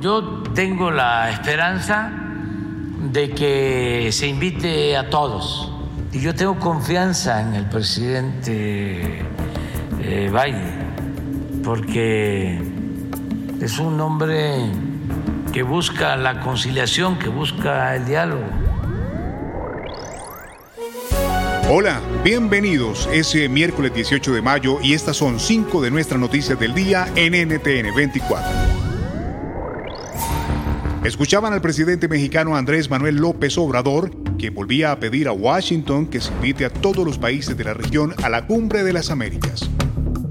Yo tengo la esperanza de que se invite a todos. Y yo tengo confianza en el presidente eh, porque es un hombre que busca la conciliación, que busca el diálogo. Hola, bienvenidos. Es eh, miércoles 18 de mayo y estas son cinco de nuestras noticias del día en NTN 24. Escuchaban al presidente mexicano Andrés Manuel López Obrador, que volvía a pedir a Washington que se invite a todos los países de la región a la cumbre de las Américas.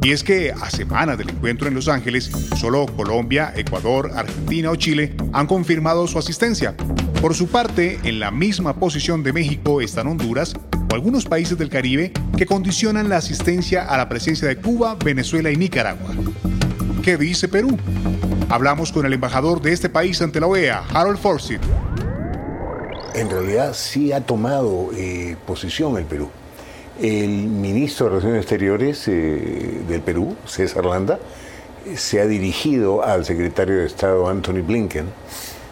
Y es que a semanas del encuentro en Los Ángeles, solo Colombia, Ecuador, Argentina o Chile han confirmado su asistencia. Por su parte, en la misma posición de México están Honduras o algunos países del Caribe que condicionan la asistencia a la presencia de Cuba, Venezuela y Nicaragua. ¿Qué dice Perú? Hablamos con el embajador de este país ante la OEA, Harold Forsyth. En realidad sí ha tomado eh, posición el Perú. El ministro de Relaciones Exteriores eh, del Perú, César Landa, se ha dirigido al secretario de Estado Anthony Blinken,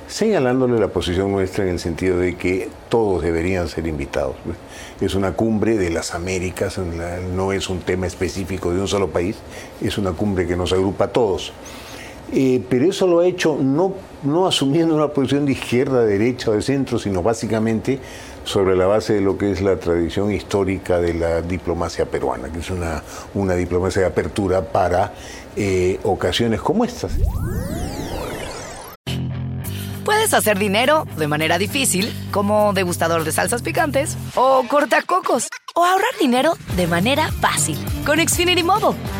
señalándole la posición nuestra en el sentido de que todos deberían ser invitados. Es una cumbre de las Américas, no es un tema específico de un solo país, es una cumbre que nos agrupa a todos. Eh, pero eso lo ha hecho no, no asumiendo una posición de izquierda, derecha o de centro, sino básicamente sobre la base de lo que es la tradición histórica de la diplomacia peruana, que es una, una diplomacia de apertura para eh, ocasiones como estas. Puedes hacer dinero de manera difícil, como degustador de salsas picantes, o cortacocos, o ahorrar dinero de manera fácil con Xfinity Mobile.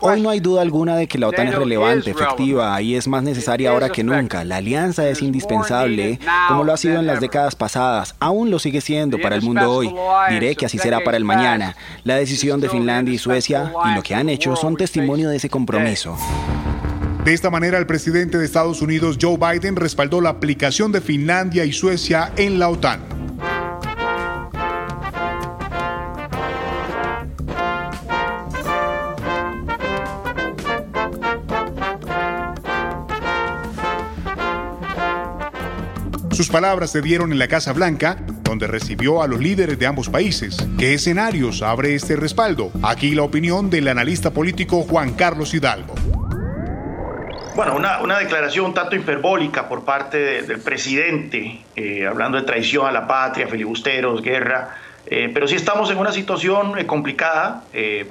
Hoy no hay duda alguna de que la OTAN es relevante, efectiva y es más necesaria ahora que nunca. La alianza es indispensable, como lo ha sido en las décadas pasadas. Aún lo sigue siendo para el mundo hoy. Diré que así será para el mañana. La decisión de Finlandia y Suecia y lo que han hecho son testimonio de ese compromiso. De esta manera, el presidente de Estados Unidos, Joe Biden, respaldó la aplicación de Finlandia y Suecia en la OTAN. Sus palabras se dieron en la Casa Blanca, donde recibió a los líderes de ambos países. ¿Qué escenarios abre este respaldo? Aquí la opinión del analista político Juan Carlos Hidalgo. Bueno, una, declaración un tanto hiperbólica por parte del presidente, eh, hablando de traición a la patria, filibusteros, guerra. Eh, pero sí estamos en una situación eh, complicada.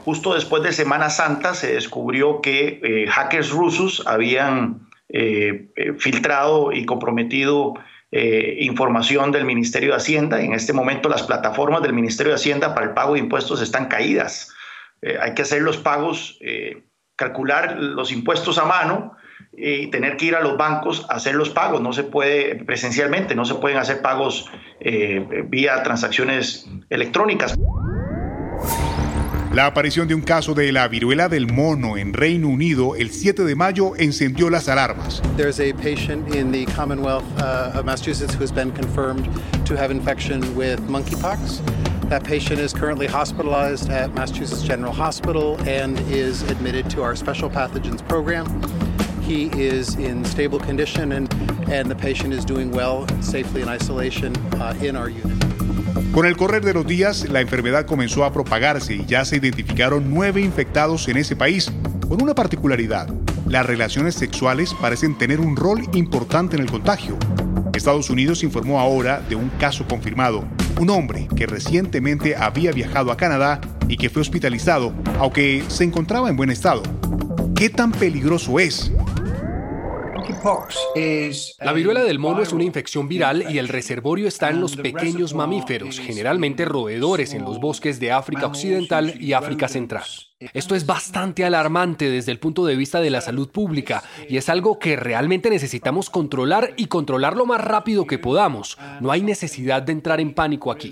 justo después de Semana Santa se descubrió que hackers rusos habían filtrado y comprometido eh, información del Ministerio de Hacienda. En este momento las plataformas del Ministerio de Hacienda para el pago de impuestos están caídas. Eh, hay que hacer los pagos, eh, calcular los impuestos a mano y tener que ir a los bancos a hacer los pagos. No se puede presencialmente, no se pueden hacer pagos vía transacciones electrónicas. La aparición de un caso de la viruela del mono en Reino Unido el 7 de mayo encendió las alarmas. There's a patient in the Commonwealth uh, of Massachusetts who has been confirmed to have infection with monkeypox. That patient is currently hospitalized at Massachusetts General Hospital and is admitted to our special pathogens program. He is in stable condition and, and the patient is doing well safely in isolation uh, in our unit. Con el correr de los días, la enfermedad comenzó a propagarse y ya se identificaron nueve infectados en ese país, con una particularidad. Las relaciones sexuales parecen tener un rol importante en el contagio. Estados Unidos informó ahora de un caso confirmado, un hombre que recientemente había viajado a Canadá y que fue hospitalizado, aunque se encontraba en buen estado. ¿Qué tan peligroso es? La viruela del mono es una infección viral y el reservorio está en los pequeños mamíferos, generalmente roedores en los bosques de África Occidental y África Central. Esto es bastante alarmante desde el punto de vista de la salud pública y es algo que realmente necesitamos controlar y controlar lo más rápido que podamos. No hay necesidad de entrar en pánico aquí.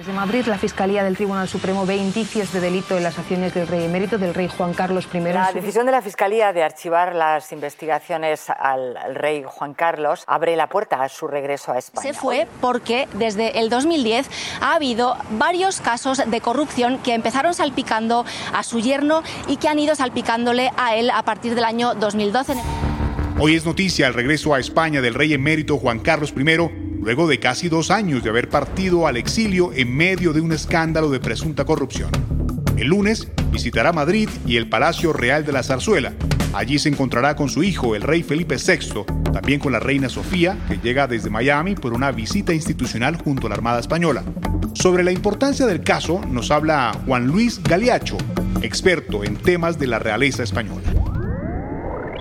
Desde Madrid, la Fiscalía del Tribunal Supremo ve indicios de delito en las acciones del rey emérito, del rey Juan Carlos I. La decisión de la Fiscalía de archivar las investigaciones al, rey Juan Carlos abre la puerta a su regreso a España. Se fue porque desde el 2010 ha habido varios casos de corrupción que empezaron salpicando a su yerno y que han ido salpicándole a él a partir del año 2012. Hoy es noticia el regreso a España del rey emérito Juan Carlos I luego de casi dos años de haber partido al exilio en medio de un escándalo de presunta corrupción. El lunes visitará Madrid y el Palacio Real de la Zarzuela. Allí se encontrará con su hijo, el rey Felipe VI, también con la reina Sofía, que llega desde Miami por una visita institucional junto a la Armada Española. Sobre la importancia del caso nos habla Juan Luis Galiacho, experto en temas de la realeza española.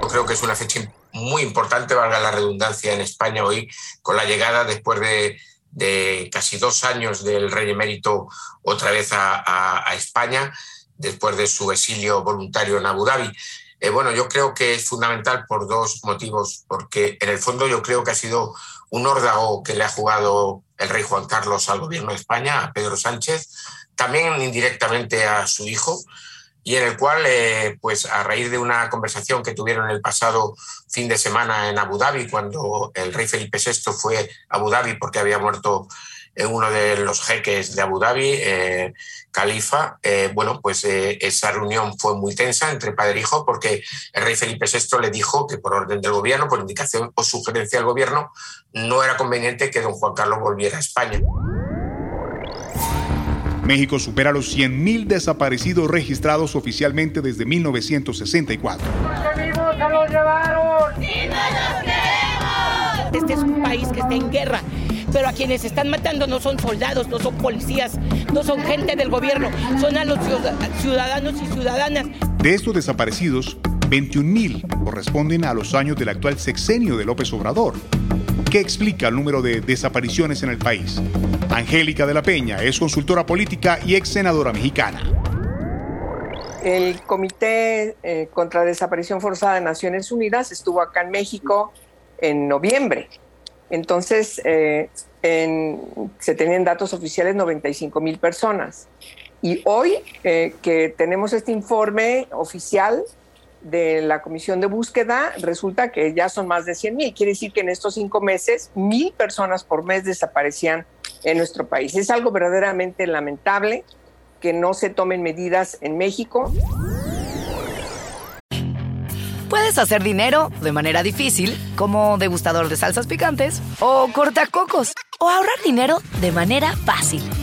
Creo que es una fecha muy importante, valga la redundancia, en España hoy, con la llegada después de, casi dos años del rey emérito otra vez a, España, después de su exilio voluntario en Abu Dhabi. Eh, bueno, yo creo que es fundamental por dos motivos, porque en el fondo yo creo que ha sido un órdago que le ha jugado el rey Juan Carlos al gobierno de España, a Pedro Sánchez, también indirectamente a su hijo, y en el cual, eh, pues a raíz de una conversación que tuvieron el pasado fin de semana en Abu Dhabi, cuando el rey Felipe VI fue a Abu Dhabi porque había muerto eh, uno de los jeques de Abu Dhabi, eh, Califa, bueno, pues esa reunión fue muy tensa entre padre e hijo porque el rey Felipe VI le dijo que por orden del gobierno, por indicación o sugerencia del gobierno, no era conveniente que don Juan Carlos volviera a España. México supera los 100.000 desaparecidos registrados oficialmente desde 1964. Este es un país que está en guerra, pero a quienes están matando no son soldados, no son policías, no son gente del gobierno, son a los ciudadanos y ciudadanas. De estos desaparecidos, 21.000 corresponden a los años del actual sexenio de López Obrador. ¿Qué explica el número de desapariciones en el país? Angélica de la Peña es consultora política y ex senadora mexicana. El Comité eh, contra Desaparición Forzada de Naciones Unidas estuvo acá en México en noviembre. Entonces, eh, se tenían datos oficiales 95 mil personas. Y hoy eh, que tenemos este informe oficial, de la comisión de búsqueda, resulta que ya son más de 100 mil. Quiere decir que en estos cinco meses, mil personas por mes desaparecían en nuestro país. Es algo verdaderamente lamentable que no se tomen medidas en México. Puedes hacer dinero de manera difícil, como degustador de salsas picantes, o cortacocos, o ahorrar dinero de manera fácil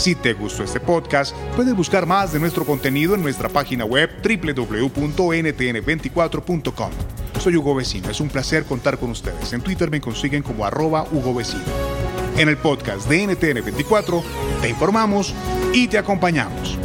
Si te gustó este podcast, puedes buscar más de nuestro contenido en nuestra página web www.ntn24.com. Soy Hugo Vecino, es un placer contar con ustedes. En Twitter me consiguen como arroba Hugo Vecino. En el podcast de NTN24 te informamos y te acompañamos.